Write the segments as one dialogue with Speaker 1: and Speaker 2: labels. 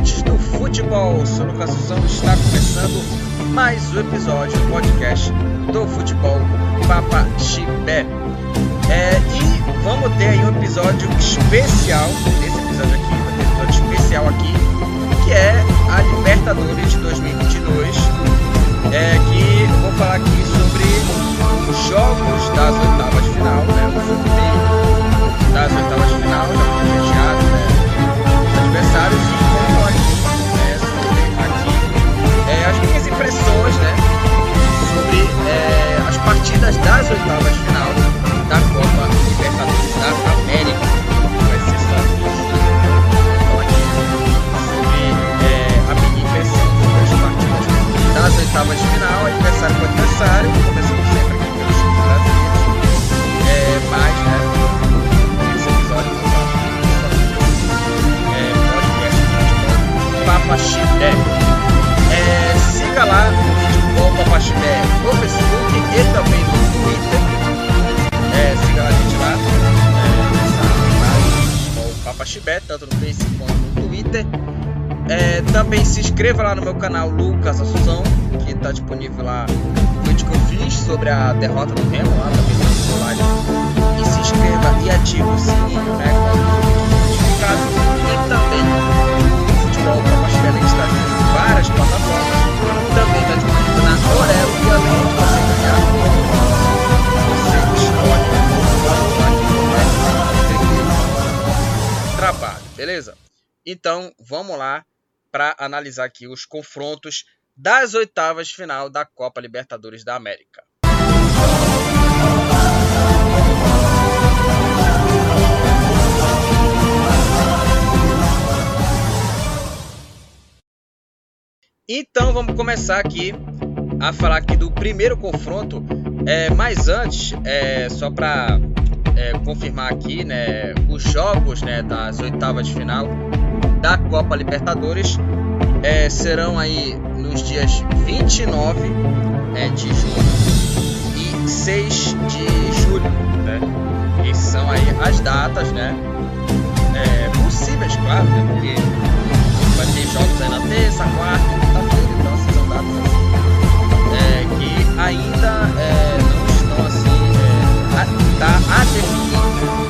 Speaker 1: Amantes do futebol! Sou Lucas Suzão está começando mais um episódio do podcast do futebol Papa Chibé. É, e vamos ter aí um episódio especial, esse episódio aqui, um episódio especial aqui, que é a Libertadores de 2022, é, que vou falar aqui sobre os jogos das oitavas de final, né, o sorteio das oitavas de final, já foi né, adversários é, as minhas impressões né, sobre é, as partidas das oitavas de final da Copa Libertadores da América. Vai ser só sobre é, a minha impressão sobre as partidas das oitavas de final, adversário por adversário, começando sempre aqui pelos times brasileiros, é, mas né, esse episódio eu vou Papaxibé. É, siga lá o Futebol Papaxibé no Facebook e também no Twitter. É, siga a gente lá é, página Futebol Papaxibé, tanto no Facebook quanto no Twitter. É, também se inscreva lá no meu canal Lucas Assunção, que está disponível lá no vídeo que eu fiz sobre a derrota do Remo, lá também no live. E se inscreva e ative o sininho, né? Quando o notificado. E também futebol para Pastelha está em várias plataformas. Então vamos lá para analisar aqui os confrontos das oitavas final da Copa Libertadores da América. Então vamos começar aqui a falar aqui do primeiro confronto. É, mas antes, é, só para é, confirmar aqui, né, os jogos né, das oitavas de final da Copa Libertadores é, serão aí nos dias 29 é, de junho e 6 de julho. Né? Essas são aí as datas, né? É, possíveis, claro, né? Porque vai ter jogos aí na terça, quarta e quinta-feira, então assim, são datas assim, é, que ainda é, não estão assim, é, a, tá a definir,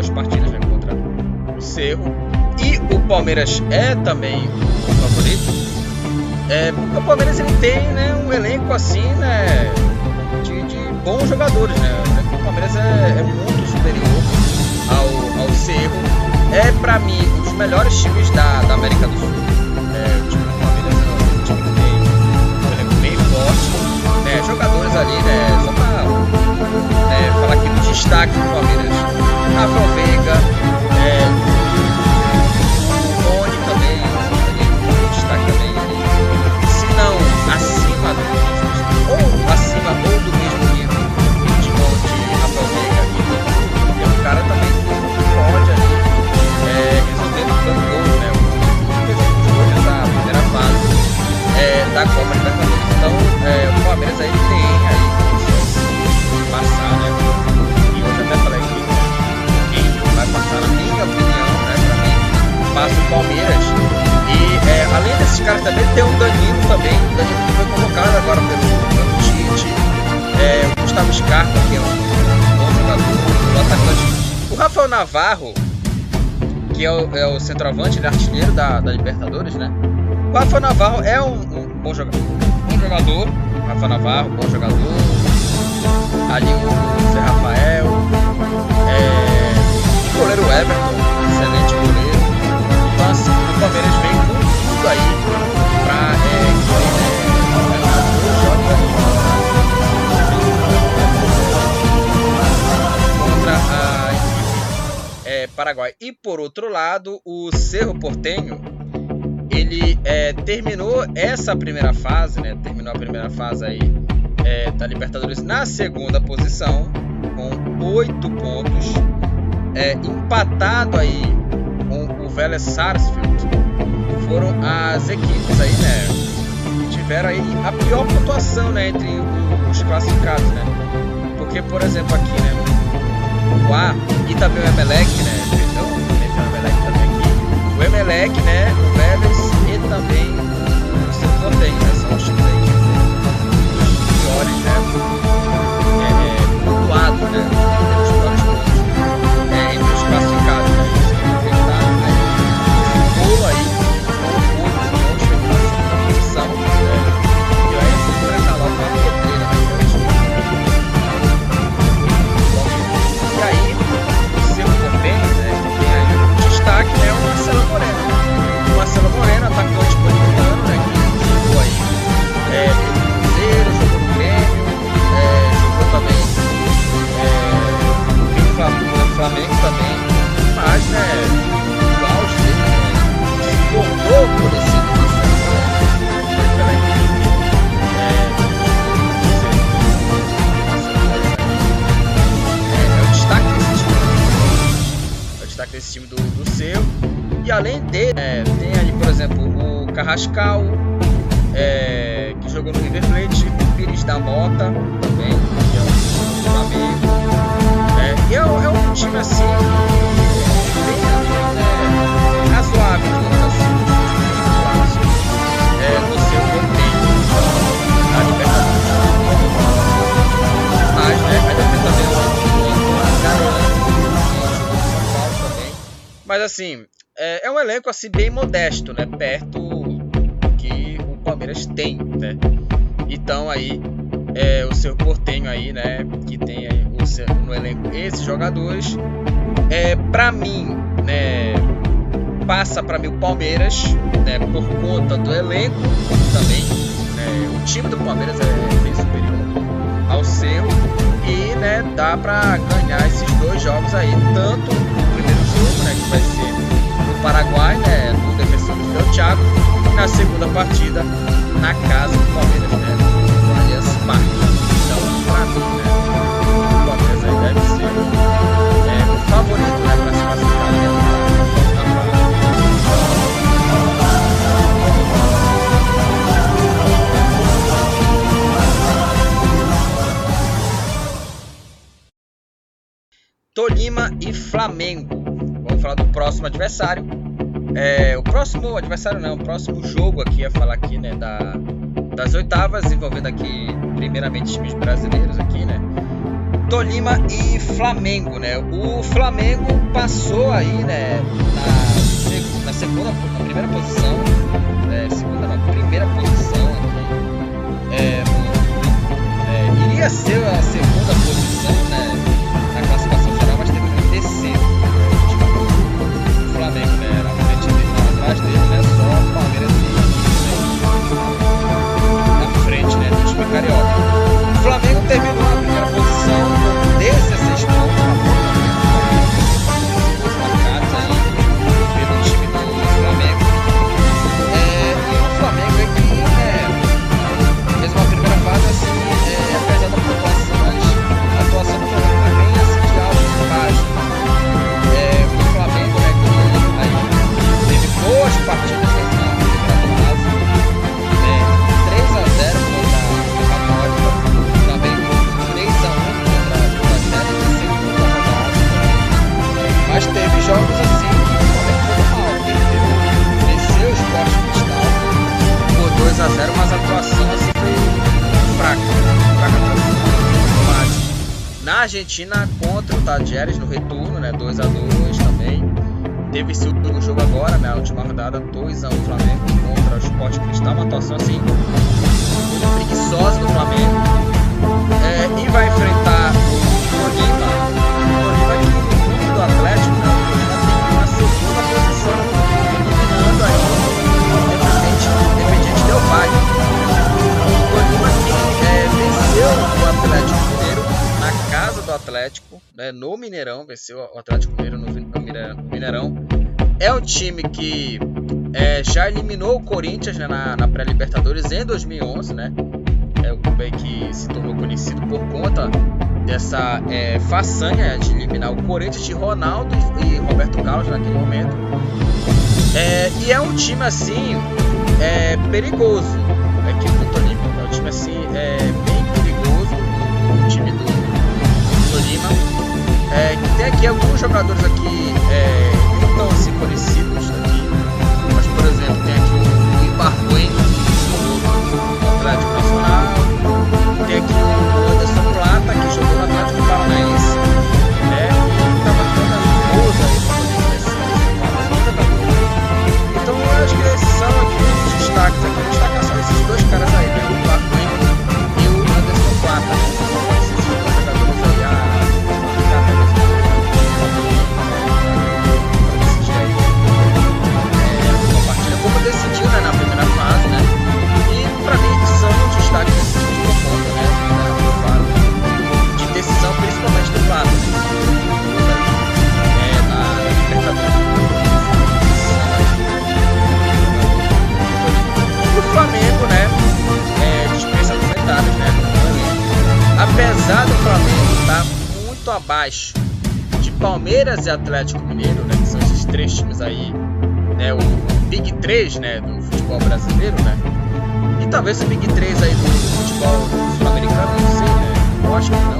Speaker 1: duas partidas, né, contra o Cerro. E o Palmeiras é também o favorito. É, porque o Palmeiras ele tem, né, um elenco assim, né, de, de bons jogadores, né? O Palmeiras é, é muito superior ao, ao Cerro. É para mim um dos melhores times da, da América do Sul. É, o time do Palmeiras é um time que tem um elenco bem forte, né? Jogadores ali, né? Só pra é, falar aqui dos destaques do Palmeiras. Rafael Veiga, é, o Rony também, um destaque também. Se não, acima do mesmo, ou acima ou do mesmo nível de Rony, Rafael Veiga e o é um cara também que pode ali é, resolver no campo gol, né? Os gols da primeira fase é, da Copa Libertadores. Então, é, o Palmeiras aí tem do caras também. Tem o Danilo também. O Danilo que foi convocado agora pelo, pelo Tite. É, o Gustavo Scarpa, que é um bom jogador, o atacante. O Rafael Navarro, que é o, é o centroavante, ele é artilheiro da, da Libertadores, né? O Rafael Navarro é um, um bom jogador. Bom jogador. Rafael Navarro, bom jogador. Ali o Zé Rafael. É, o goleiro Everton, tudo aí pra é, contra a é, Paraguai. E por outro lado, o Cerro Portenho ele é, terminou essa primeira fase, né? Terminou a primeira fase aí é, da Libertadores na segunda posição com oito pontos, é, empatado aí com o Vélez Sarsfield. Foram as equipes aí, né? Tiveram aí a pior pontuação, né? Entre os classificados, né? Porque, por exemplo, aqui, né? O A e também o Emelec, né? Perdão, o Emelec também aqui. O Emelec, né? O Vélez e também o Seu Portem, né? São os times aí que piores, né? É, é, pontuados, né? Equipe é, é, é o destaque desse time. Do, do seu. E além dele, é, tem ali, por exemplo, o Carrascal, é, que jogou no River Plate, o Pires da Mota também, que é um Flamengo. É, e é, é um time assim, é, né, assim, razoável, é, Libertadores. Mas, né, Paulo também. Mas assim, é, é um elenco assim bem modesto, né? Perto que o Palmeiras tem, né? Então aí é, o seu Portenho aí, né? Que tem aí o seu- no elenco esses jogadores. É, para mim, né? Passa para mim o Palmeiras, né? Por conta do elenco também. né, o time do Palmeiras é bem superior ao seu e né, dá pra ganhar esses dois jogos aí, tanto o primeiro jogo, né, que vai ser no Paraguai, né, no Defensor do Del Thiago, e na segunda partida na casa do Palmeiras, né, no Allianz Parque. Então, pra mim, né, o Palmeiras aí deve ser é, o favorito, Tolima e Flamengo. Vamos falar do próximo adversário. É, o próximo adversário não, o próximo jogo aqui a falar aqui, né, da, das oitavas, envolvendo aqui primeiramente times brasileiros aqui, né? Tolima e Flamengo, né? O Flamengo passou aí, né, na, na segunda, na primeira posição, é, segunda primeira posição aqui. É, é, iria ser a segunda posição, né, na classificação né, só Palmeiras e na frente, né, do time carioca. O Flamengo terminou na primeira posição com 16 pontos, Argentina contra o Tadjeres no retorno, né? 2 a 2 também. Teve esse último jogo agora, né? A última rodada, 2 a 1 Flamengo contra o Sport Cristal, uma atuação assim muito preguiçosa do Flamengo. É, e vai enfrentar o Tolima. O que no grupo do Atlético, Atlético, né, no Mineirão, venceu o Atlético Mineiro no, no Mineirão. É um time que é, já eliminou o Corinthians né, na, na pré-Libertadores em 2011, né? É o clube que se tornou conhecido por conta dessa é, façanha de eliminar o Corinthians de Ronaldo e, e Roberto Carlos naquele momento. É, e é um time assim é, perigoso, a equipe do Tolima. É um time assim é, bem perigoso, o time do, É, tem aqui alguns jogadores aqui é, não tão assim conhecidos aqui, mas por exemplo tem aqui o Ibargüen do Atlético Nacional, tem aqui o Anderson Plata que talvez o Big 3 aí do futebol sul-americano, não sei, né? Eu acho que não.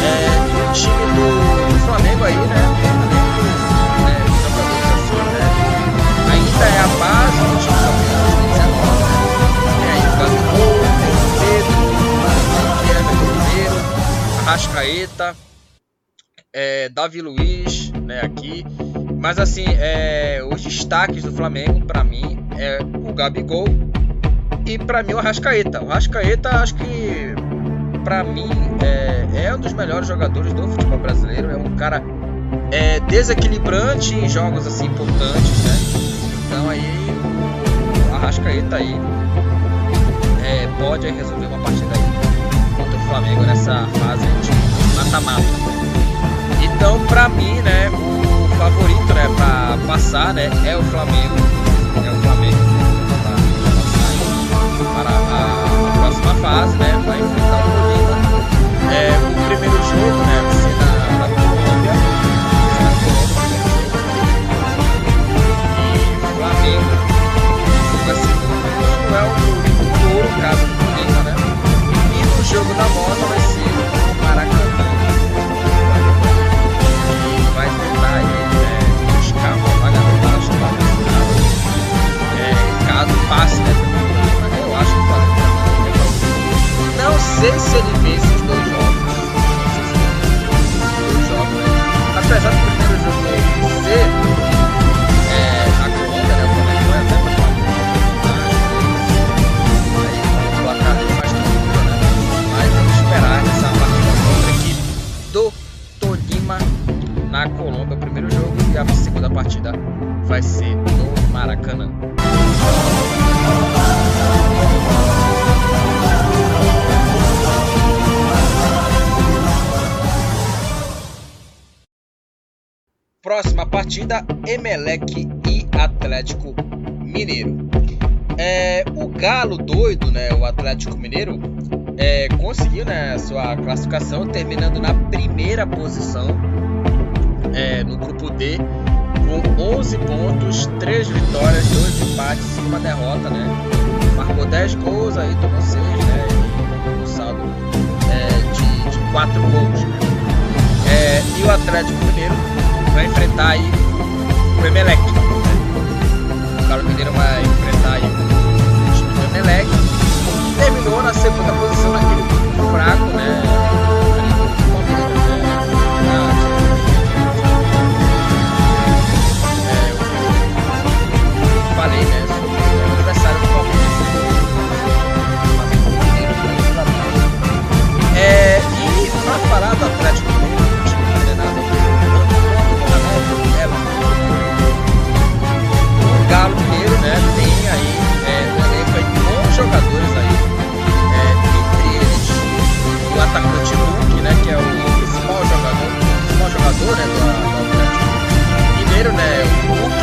Speaker 1: É, o time do, do Flamengo aí, né? Né? Né? Ainda é a base do time do Flamengo 2019? Tem aí o Gabigol, tem o Pedro, tem o Everton Ribeiro, Arrascaeta, é, Davi Luiz, né, aqui. Mas assim, é, os destaques do Flamengo para mim é o Gabigol para mim o Arrascaeta. O Arrascaeta acho que para mim é, é, um dos melhores jogadores do futebol brasileiro. É um cara é, desequilibrante em jogos assim importantes, né? Então aí o Arrascaeta aí é, pode resolver uma partida aí contra o Flamengo nessa fase de mata-mata. Então, para mim, né, o favorito, né, para passar, né, é o Flamengo. É o Flamengo para a, a, próxima fase, né, vai enfrentar o Bolívar. É, o primeiro jogo, né, na, Colômbia. Na Colômbia, E o Flamengo é o caso do né? E no jogo da volta vai ser sei se ele vence os dois jogos. Dois jogos, né? apesar do primeiro jogo ser é, a Colômbia, né, o Flamengo vai até para aí o placar mais tranquilo, né, mas vamos esperar essa partida contra a equipe do Tolima na Colômbia. O primeiro jogo e a segunda partida vai ser no Maracanã. Partida, Emelec e Atlético Mineiro. É, o Galo doido, né, o Atlético Mineiro, é, conseguiu né, sua classificação terminando na primeira posição é, no grupo D com 11 pontos, 3 vitórias, 2 empates e uma derrota, né? Marcou 10 gols, aí tomou 6, né? E um saldo é, de, de 4 gols, né? É, e o Atlético Mineiro vai enfrentar aí o Emelec. O Carlos Mineiro vai enfrentar aí o time do Emelec. Terminou na segunda posição naquele grupo fraco, né? É, falei, né? Sobre o adversário do Palmeiras. É, e na parada Atlético governador, né, da, da Mineiro, né, o Hulk.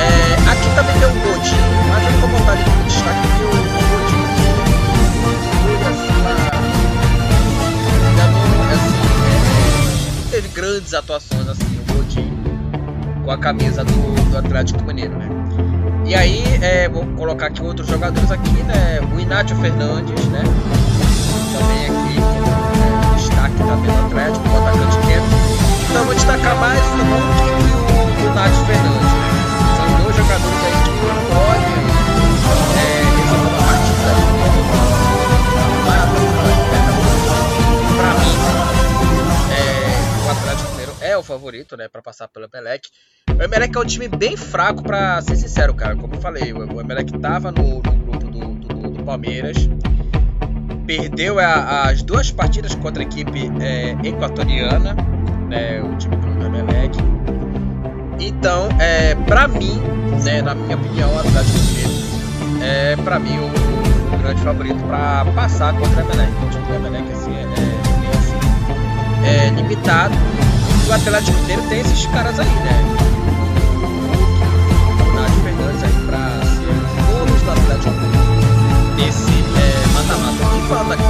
Speaker 1: É, aqui também tem um Godinho, mas eu não vou botar ele destaque, porque o Godinho foi, assim, ainda não, assim, é, teve grandes atuações, assim, o Godinho, com a camisa do, do Atlético Mineiro, né. E aí, é, vou colocar aqui outros jogadores aqui, né, o Inácio Fernandes, né, também aqui, né, destaque também no Atlético, o atacante então vou destacar mais o Hulk e o, Inácio Fernandes? São dois jogadores aí que podem é, resolver uma partida Pra mim, é, o Atlético é o favorito, né? Pra passar pelo Emelec. O Emelec é um time bem fraco, pra ser sincero, cara. Como eu falei, o Emelec tava no, no grupo do, do, do, Palmeiras. Perdeu a, as duas partidas contra a equipe é, equatoriana, né, o time do Emelec. Então, é, pra mim, né, na minha opinião, o Atlético Mineiro é, pra mim, o, o grande favorito para passar contra o Emelec. O time do Emelec assim, é, é, assim, é limitado. E o Atlético Mineiro tem esses caras aí, né? nesse é, mata-mata. É, e falando aqui,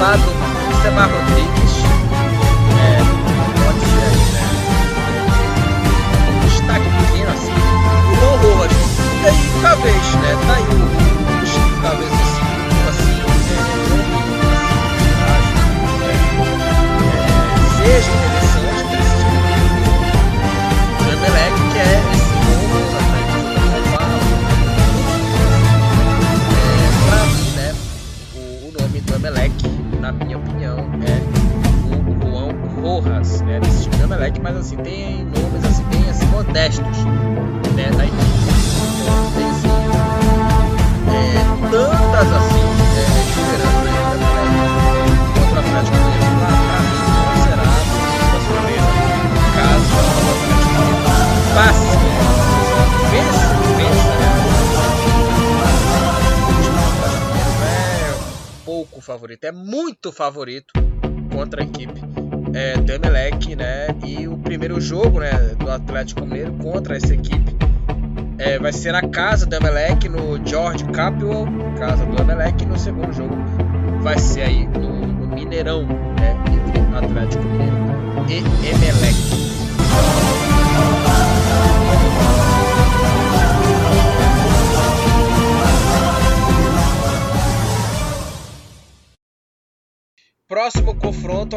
Speaker 1: o Semar Rodrigues favorito contra a equipe é, do Emelec, né, e o primeiro jogo, né, do Atlético Mineiro contra essa equipe é, vai ser na casa do Emelec, no George Capwell, casa do Emelec, e no segundo jogo vai ser aí no, no Mineirão, né, entre Atlético Mineiro e Emelec.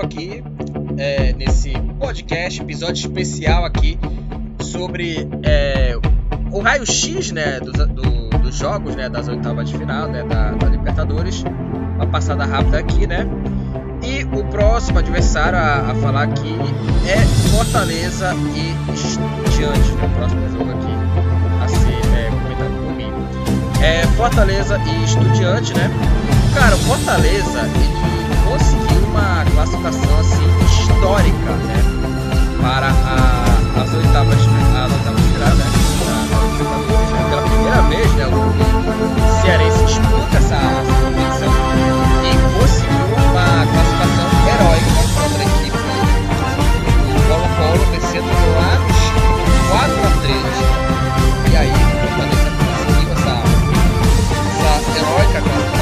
Speaker 1: Aqui, é, nesse podcast, episódio especial aqui sobre é, o raio-x né, dos, do, dos jogos né, das oitavas de final né, da, da, Libertadores. Uma passada rápida aqui, né? E o próximo adversário a, a falar aqui é Fortaleza e Estudiantes. Né? O próximo jogo aqui a ser é, comentado comigo. É Fortaleza e Estudiante, né? Cara, Fortaleza ele uma classificação assim histórica, né? Para a, as oitavas, as oitavas de final, né? pela primeira vez, né, o Cearense disputa essa, essa competição e conseguiu uma classificação heróica contra a equipe do Colo-Colo, vencendo lá nos 4 a 3. E aí, o Fortaleza conseguiu essa, essa heróica classificação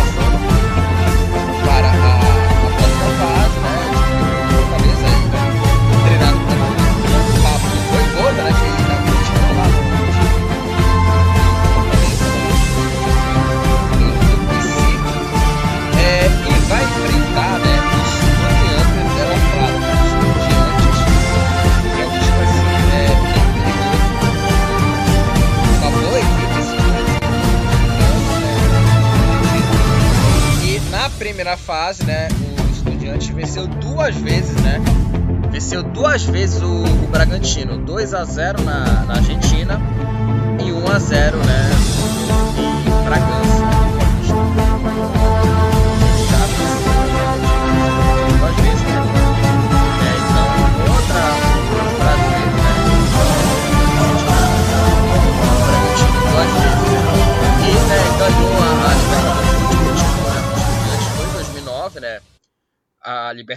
Speaker 1: primeira fase, né, o Estudiantes venceu duas vezes, né? Venceu duas vezes o, o Bragantino, 2 a 0 na, na Argentina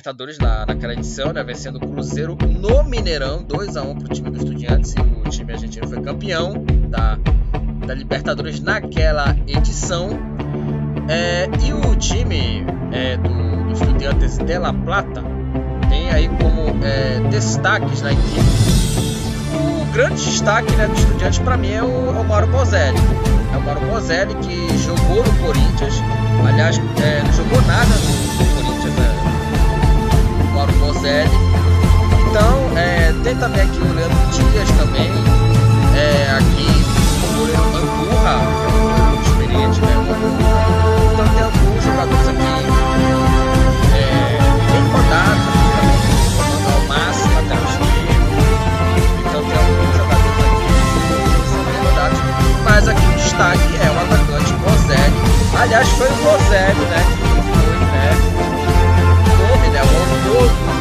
Speaker 1: Libertadores na, naquela edição, né, vencendo o Cruzeiro no Mineirão, 2 a 1 para o time do Estudiantes, e o time argentino foi campeão da, da Libertadores naquela edição. É, e o time é, do, do Estudiantes de La Plata tem aí como é, destaques na equipe o grande destaque né, do Estudiantes para mim é o, é o Mauro Bozelli. É o Mauro Bozelli que jogou no Corinthians, aliás, é, não jogou nada no? O. Então, é, tem também aqui o Leandro Dias também, é, aqui o goleiro Andurra, que é um experiente, né? Então tem alguns jogadores aqui é, bem rodados, também, ao máximo, lateral esquerdo. Então tem alguns jogadores aqui que são bem rodados, mas aqui o destaque é o atacante Bozelli. Aliás, foi o Bozelli, né? Que foi, né? O nome, né? O autor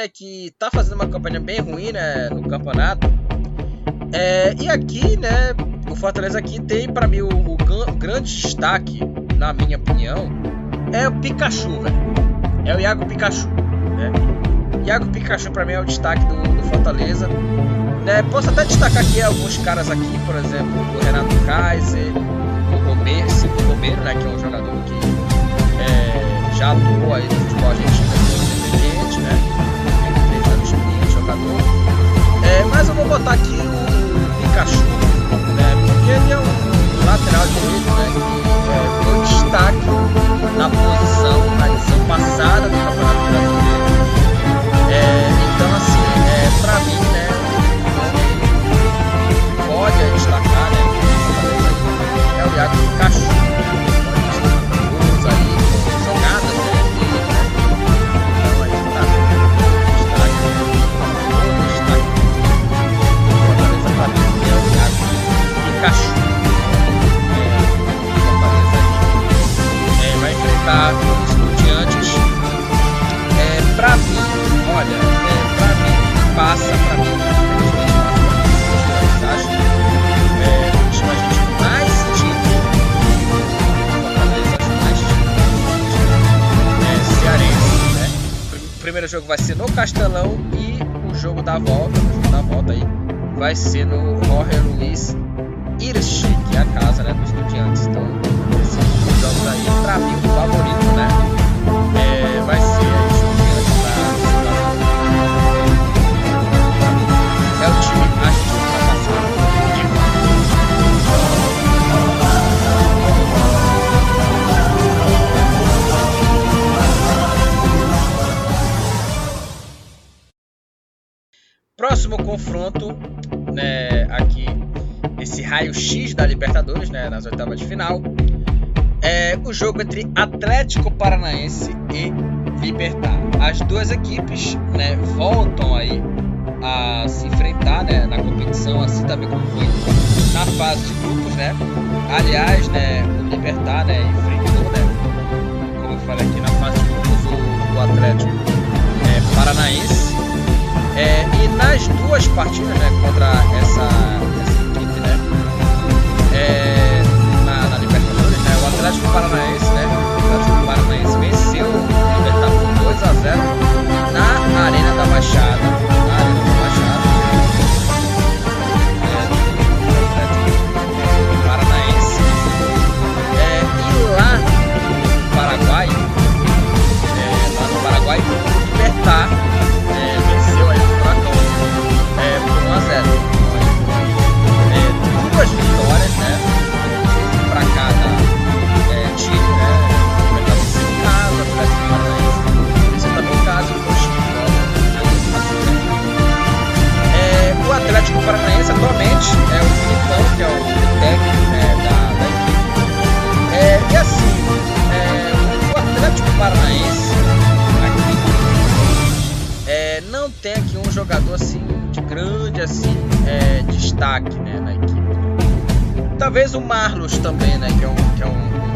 Speaker 1: Né, que tá fazendo uma campanha bem ruim, né, no campeonato. É, e aqui, né, o Fortaleza aqui tem para mim o, o gan- grande destaque, na minha opinião, é o Pikachu, velho. É o Iago Pikachu, né? Iago Pikachu para mim é o destaque do, do Fortaleza. Né, posso até destacar aqui alguns caras aqui, por exemplo, o Renato Kaiser, o Romero, Silvio Romero, né, que é um jogador que é, já atuou aí no futebol argentino, no Independiente, né? Jogador. É, mas eu vou botar aqui o Pikachu, né, porque ele é um lateral direito, jogo vai ser no Castelão e o jogo da volta, o jogo da volta aí, vai ser no Jorge Luiz Irchi, que é a casa né, dos estudiantes. Então, esses jogos aí, pra mim, o favorito, né? É, vai ser esse raio-x da Libertadores, né, nas oitavas de final, é o jogo entre Atlético Paranaense e Libertar. As duas equipes, né, voltam aí a se enfrentar, né, na competição, assim também como foi na fase de grupos, né. Aliás, né, o Libertar, né, enfrentou, né, como eu falei aqui na fase de grupos, o, o Atlético é, Paranaense. É, e nas duas partidas né, contra essa, né, é, na, na Libertadores, né, o Atlético Paranaense, né, o Atlético Paranaense venceu o Libertar por 2 a 0 na Arena da Baixada, na Arena da Baixada. É, Paranaense. É, e lá no Paraguai, é, lá no Paraguai, o Libertar Atlético Paranaense atualmente é o Filipão, que é o técnico né, da, da, equipe. É, e assim, é, o Atlético Paranaense aqui é, não tem aqui um jogador assim de grande assim é, destaque né, na equipe. Talvez o Marlos também, né, que é um, que é um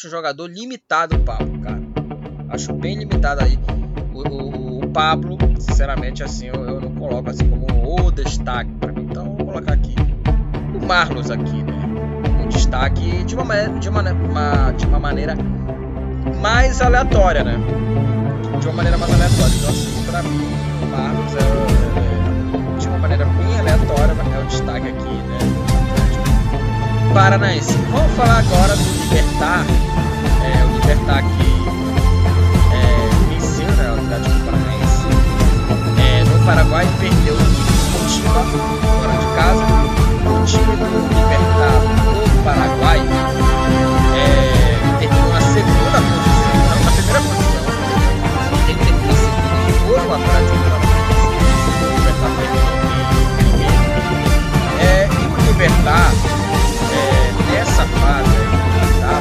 Speaker 1: Acho um jogador limitado o Pablo, cara. Acho bem limitado aí. O, o, o Pablo, sinceramente, assim, eu, eu, não coloco assim como o destaque para mim. Então, vou colocar aqui o Marlos aqui, né? Um destaque de uma, de uma, uma, de uma maneira mais aleatória, né? De uma maneira mais aleatória. Então, assim, pra mim, o Marlos é, é de uma maneira bem aleatória, é o destaque aqui, né? Paranaense. Vamos falar agora do Libertar. É, o Libertar aqui é, venceu né, o Atlético Paranaense. É, no Paraguai perdeu o Curitiba, fora de casa. O time do Libertar no Paraguai é, terminou na segunda posição, não na primeira posição. Ele terminou segundo, foi o Atlético Paranaense. O Libertar primeiro. É, e o Libertar fase tá?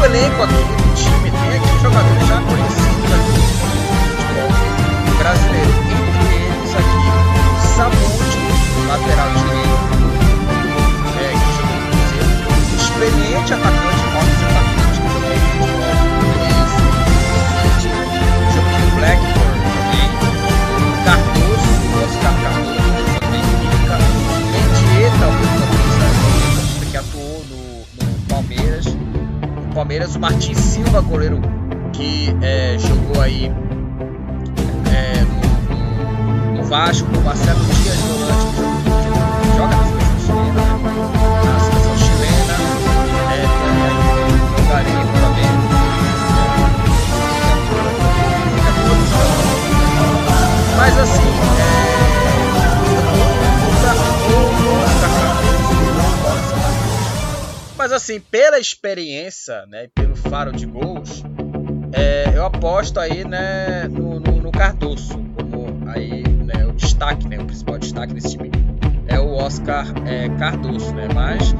Speaker 1: o elenco aqui do time tem aqui jogadores já conhecidos aqui no futebol brasileiro Silva, goleiro que é, jogou aí é, no, no, no Vasco, o Marcelo Dias, volante que joga na seleção chilena, na seleção chilena, é, tem aí o Garimpo também. É, mas assim, mas assim, pela experiência, né, pelo faro de gols, é, eu aposto aí, né, no, no, no Cardoso como aí, né, o destaque, né, o principal destaque desse time é o Oscar é, Cardoso, né, mas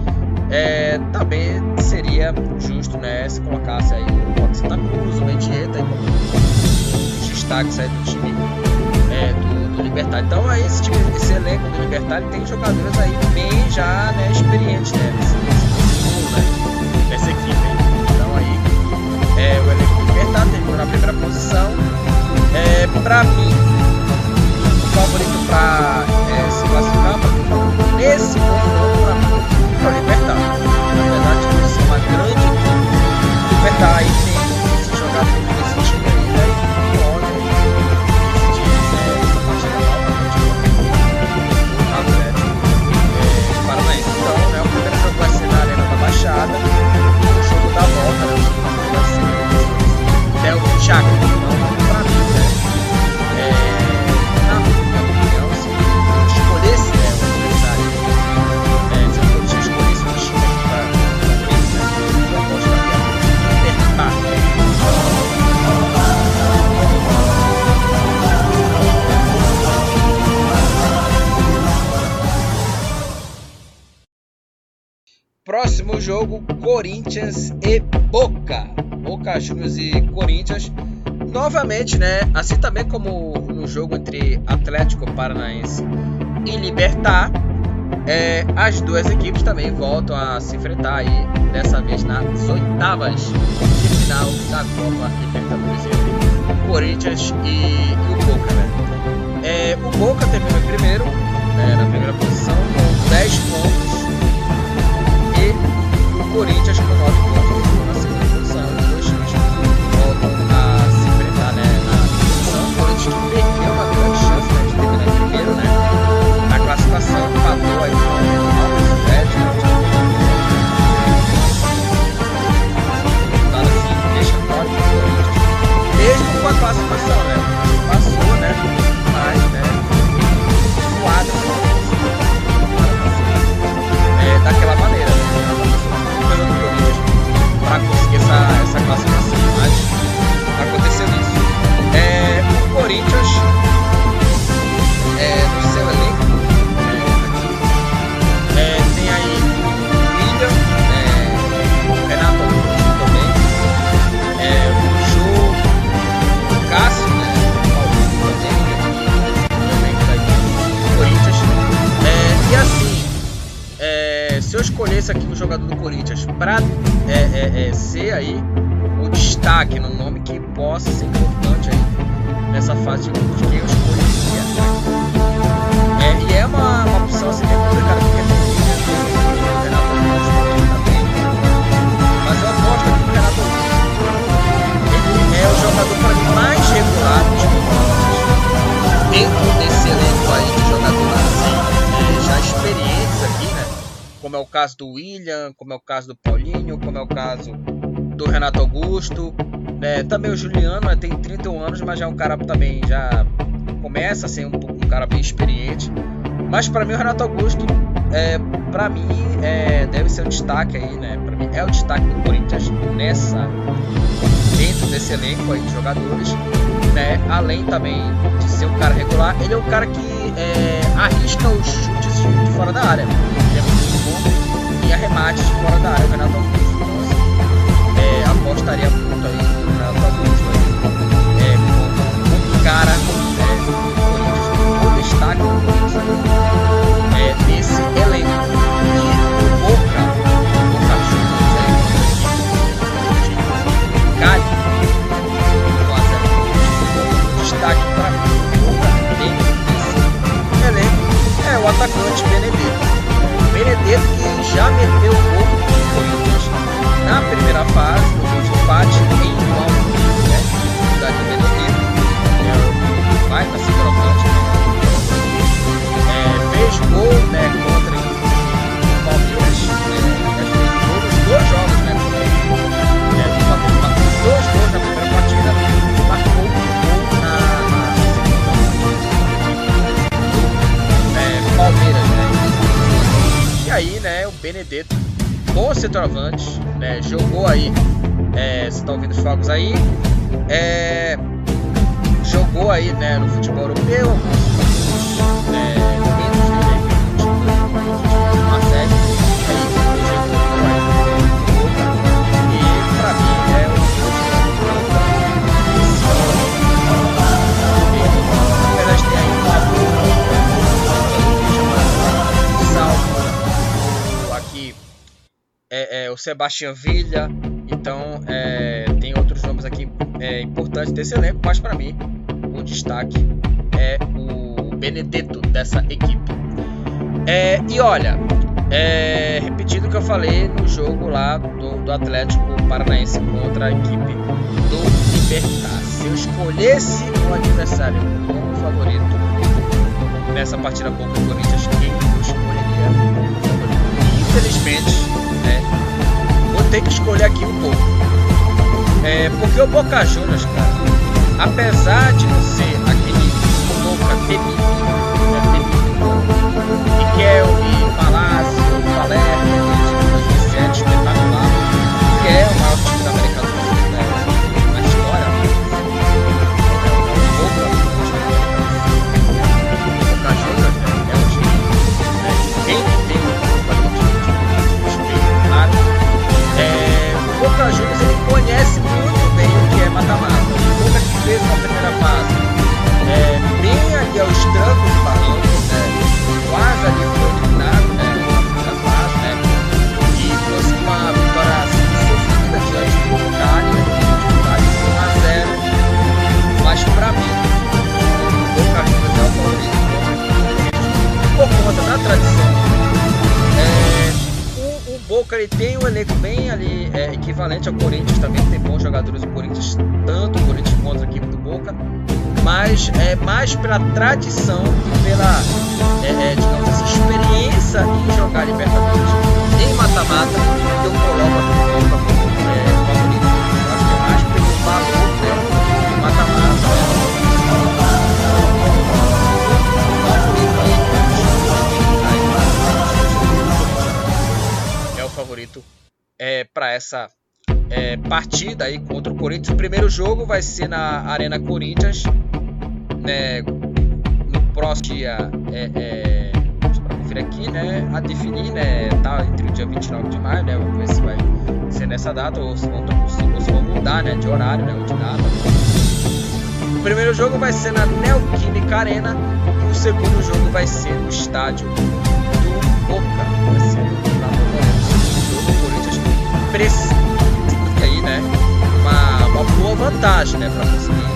Speaker 1: é, também seria justo, né, se colocasse aí o Roque Santa Cruz, o Mendieta, os destaques aí do time é, do, do Libertar. Então aí esse, time, esse elenco do Libertar tem jogadores aí bem já, né, experientes, né, é, o elenco do Libertar terminou na primeira posição. É, pra mim, o favorito para Corinthians e Boca. Boca Juniors e Corinthians. Novamente, né? Assim também como no jogo entre Atlético Paranaense e Libertar, é, as duas equipes também voltam a se enfrentar aí, dessa vez nas oitavas de final da Copa Libertadores entre Corinthians e, e o Boca, né? É, o Boca terminou em primeiro, né, na primeira posição, com 10 pontos Corinthians com 9 pontos na segunda posição. Os dois times voltam a se enfrentar né, na posição. O Corinthians que perdeu uma grande chance né, de terminar em primeiro né, o Juliano tem 31 anos, mas já é um cara também já começa a ser um, um cara bem experiente. Mas para mim o Renato Augusto, é, para mim é, deve ser o destaque aí, né? Para mim é o destaque do Corinthians nessa dentro desse elenco aí de jogadores, né? Além também de ser um cara regular, ele é um cara que é, arrisca os chutes de fora da área. Ele é muito bom em arremates de fora da área, o Renato Augusto. Então, assim, é, apostaria muito aí cara é, o destaque é, nesse elenco. E o Boca, o Boca Juniors, é, Cali, 1x0 destaque para Boca desse elenco é o atacante Benedetto. Benedetto que já meteu o gol do na primeira fase, no empate em 1 fez gol né, contra o Palmeiras, né, gol nos dois jogos, né? É, marcou dois gols na primeira partida, marcou um gol na, é, Palmeiras, né? E aí, né, o Benedetto, bom centroavante, né, jogou aí, é, você tá ouvindo os fogos aí, é, jogou aí, né, no futebol europeu, né, aqui é, é, o Sebastião Villa. Então é, tem outros nomes aqui é, importantes desse elenco, mas para mim o destaque é o Benedetto dessa equipe. É, e olha, é, repetindo o que eu falei no jogo lá do, do Atlético Paranaense contra a equipe do Libertar. Se eu escolhesse o adversário como favorito nessa partida contra o Corinthians, quem eu escolheria como favorito? Infelizmente, né, vou ter que escolher aqui um pouco. É, porque o Boca Juniors, cara, apesar de não ser aquele Boca temível, né, temível, Riquelme, Palácio, Palermo, de 2007, espetacular, que é o maior time da América do Sul, né, na história, é é um time, quem tem um respeito, claro, é, o Boca Juniors ele conhece muito bem o que é mata-mata. O Boca que fez na primeira fase, é, bem ali aos trancos Boca ele tem um elenco bem ali é, equivalente ao Corinthians, também tem bons jogadores do Corinthians, tanto o Corinthians quanto a equipe do Boca, mas é mais pela tradição e pela é, é, digamos assim, experiência em jogar Libertadores em mata-mata que eu coloco aqui o Boca é, para essa é, partida aí contra o Corinthians. O primeiro jogo vai ser na Arena Corinthians, né, no próximo dia, é, é, para conferir aqui, né, a definir, né, tá entre o dia 29 de maio, né, vamos ver se vai ser nessa data ou se vão, ou se vão mudar, né, de horário, né, ou de data. O primeiro jogo vai ser na Neoquímica Arena e o segundo jogo vai ser no estádio precisa aí, né, uma, uma boa vantagem, né, para conseguir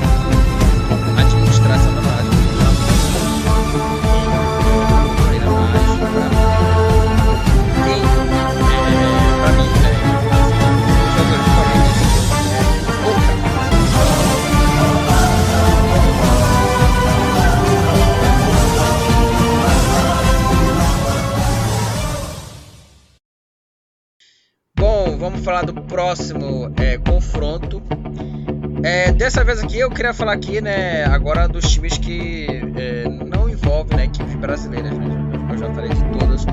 Speaker 1: próximo é, confronto. É, dessa vez aqui eu queria falar aqui, né, agora dos times que é, não envolvem né, equipes brasileiras. Né? Eu já falei de todos,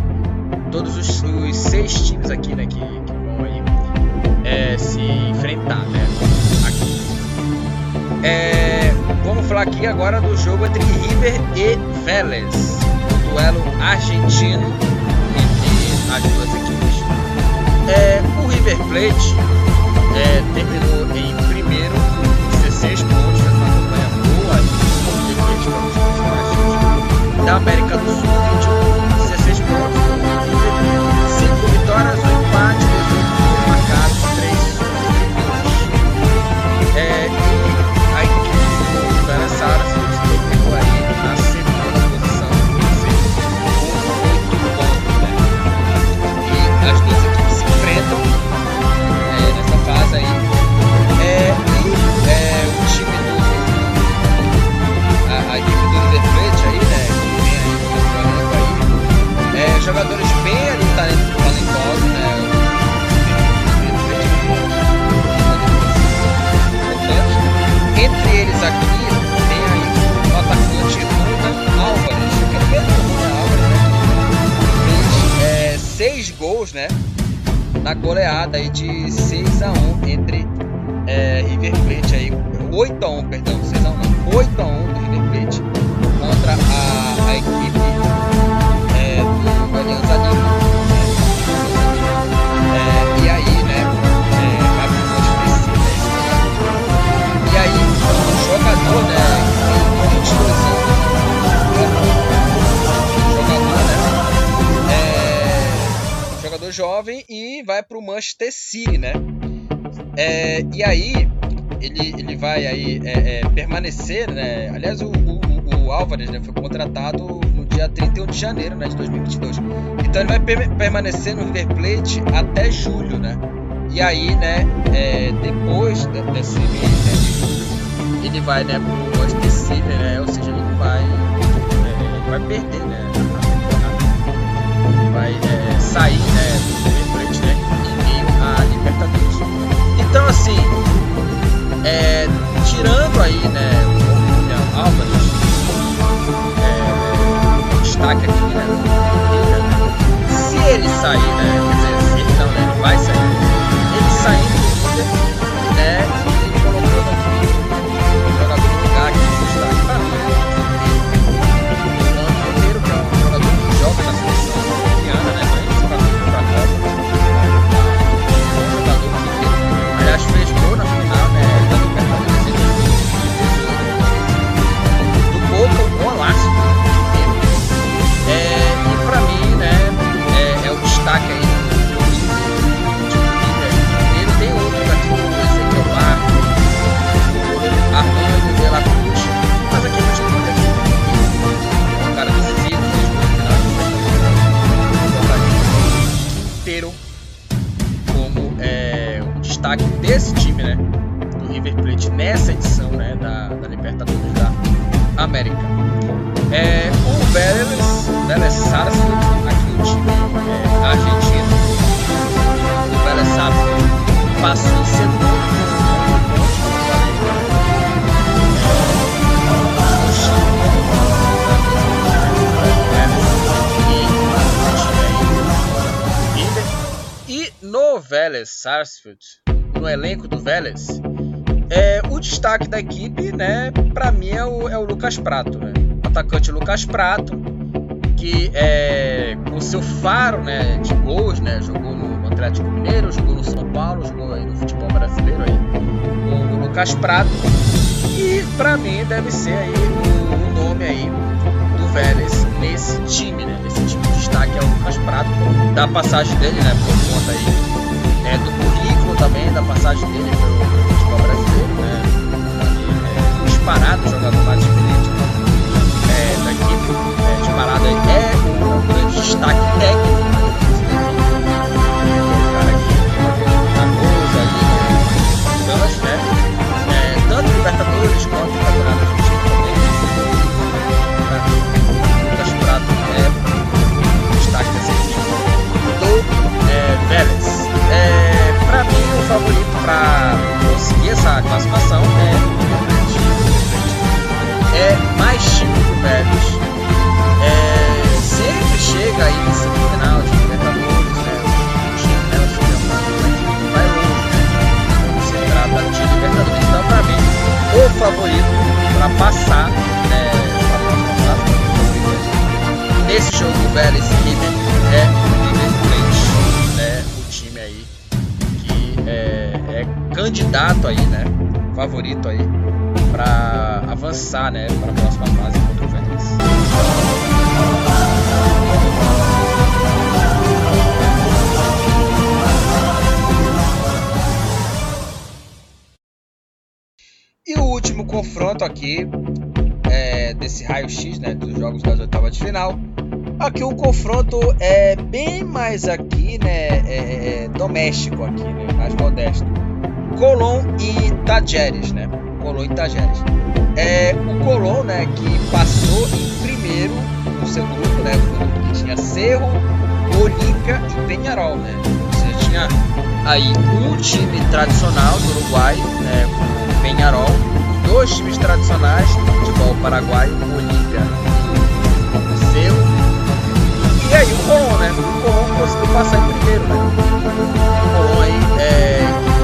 Speaker 1: todos os, os seis times aqui, né, que, que vão aí é, se enfrentar, né, aqui. É, vamos falar aqui agora do jogo entre River e Vélez, o duelo argentino entre as duas equipes. É, o River Plate é, terminou em primeiro, 16 pontos, fez uma campanha boa o River Plate foi um principais da América do Sul, 21, 16 pontos, o River 5 vitórias, 1 empate, 18 gols marcados, 3 sofridos. É, a equipe do Vera Saras terminou aí na segunda posição, com 8 pontos, né? E as duas jogadores bem ali talent- talentosos, né? Entre eles aqui tem aí o atacante Runa Álvares, que é o mesmo Runa Álvares, né? Fez é, seis gols, né? Na goleada aí de Manchester City, né? É, e aí ele, ele vai aí é, é, permanecer, né? Aliás, o, o, o Álvares né, foi contratado no dia 31 de janeiro né, de 2022. Então ele vai per- permanecer no River Plate até julho, né? E aí, né, é, depois de- desse mês né, ele vai né, pro Manchester City, né? Ou seja, ele vai, é, vai perder, né? vai é, sair, né? Libertadores. Então, assim, é, tirando aí, né, o William Álvares, é, destaque aqui, né, se ele sair, né, quer dizer, se ele não, né, ele vai sair, No elenco do Vélez, é, o destaque da equipe, né, para mim é o, é o Lucas Prato, né? O atacante Lucas Prato, que é com seu faro, né, de gols, né, jogou no Atlético Mineiro, jogou no São Paulo, jogou aí no futebol brasileiro aí, o, o Lucas Prato. E para mim deve ser aí o, o nome aí do Vélez nesse time, né? Nesse time de destaque é o Lucas Prato, da passagem dele, né, por conta aí é, do também da passagem dele pelo, futebol brasileiro, né? É, disparado jogador mais experiente é, da equipe, é, disparado. É o grande destaque técnico Libertadores quanto Campeonato favorito para conseguir essa classificação é É mais time que o. É, sempre chega aí em semifinal de Libertadores, né? O time, né? O time vai longe, né? Quando se trata de Libertadores. Então, para mim, o favorito para passar né, nesse jogo do Vélez River é candidato aí, né, favorito aí para avançar, né, para a próxima fase contra o Vélez. E o último confronto aqui é, desse raio-x né, dos jogos das oitavas de final. Aqui o confronto é bem mais aqui, né, é, é, é doméstico aqui, né, mais modesto. Colón e Tajeres, né? Colón e Tajeres. É, o Colón, né, que passou em primeiro no seu grupo, né, que tinha Cerro, Olímpia e Penharol, né? Você tinha aí um time tradicional do Uruguai, né, Penharol, dois times tradicionais do futebol paraguaio, Olímpia e Cerro. E aí o Colón, né? O Colón conseguiu passar em primeiro, né? O Colón aí é,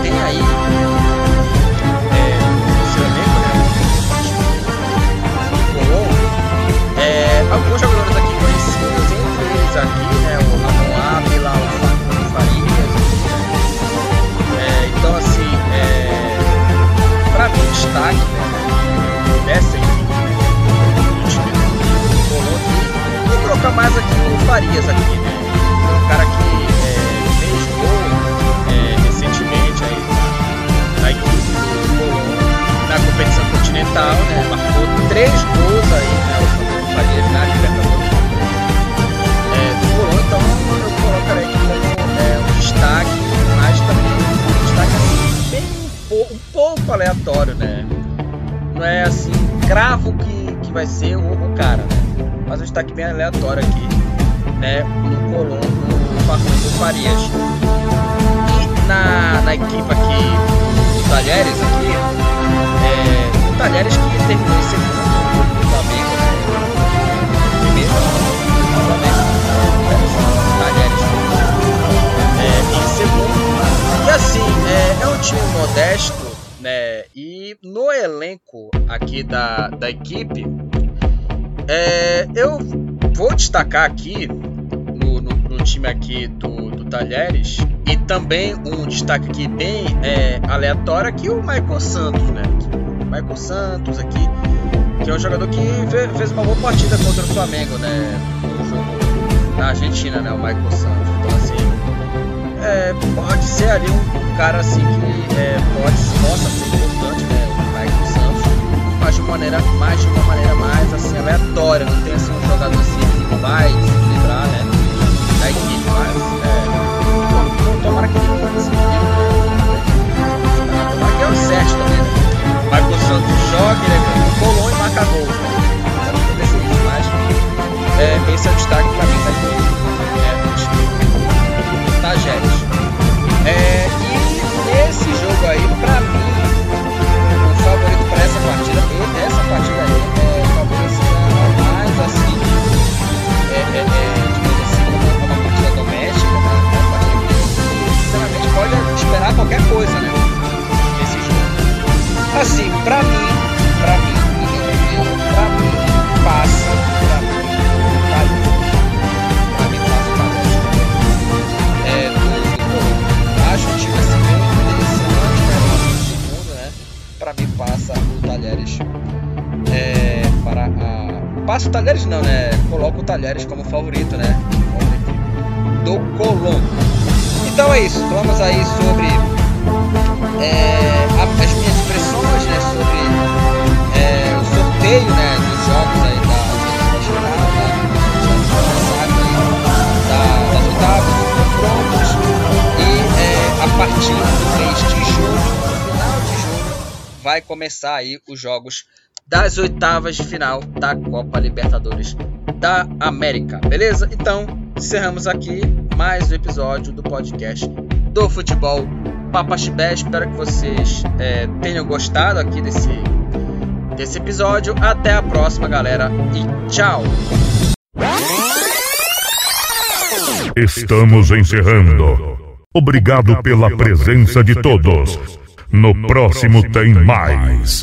Speaker 1: alguns jogadores aqui conhecidos, entre eles aqui, né? O Ramon Ávila, o Farias, né? É, então assim, é, para mim destaque né, dessa equipe, do time do Colô aqui, vou colocar mais aqui o Farias aqui, né? Um cara que é, fez gol é, recentemente aí na, equipe do na competição continental, né? Marcou três gols aí, né? É, do então eu como é, um destaque, mas também um destaque assim, bem um pouco aleatório, né? Não é assim, cravo que, que vai ser o, o cara, né? Mas um destaque bem aleatório aqui, né? No Colombo, no Farias. E na, na equipe aqui do Talheres aqui, é, o Talheres que terminou em segundo em segundo. E assim, é, é um time modesto, né? E no elenco aqui da, da equipe, é, eu vou destacar aqui no, no, no time aqui do, do, Talheres e também um destaque aqui bem é, aleatório aqui o Michael Santos, né? O Michael Santos aqui, que é um jogador que fez uma boa partida contra o Flamengo, né? No jogo na Argentina, né? O Michael Santos. Então é, pode ser ali um cara assim que é, pode, possa ser importante, né? O Michael Santos, mas de maneira, mais de uma maneira mais assim aleatória, não tem assim um jogador assim que vai se livrar, né? Da equipe, mas é, tomara que ele assim, tomara que é o certo também, né? Michael Santos joga, ele é colou e marca gol. Né? Mas é, esse é o destaque para mim da É, e nesse jogo aí, pra mim, começar aí os jogos das oitavas de final da Copa Libertadores da América, beleza? Então, encerramos aqui mais um episódio do podcast do Futebol Papaxibé. Espero que vocês é, tenham gostado aqui desse, desse episódio. Até a próxima, galera, e tchau!
Speaker 2: Estamos encerrando. Obrigado pela presença de todos. No próximo tem mais.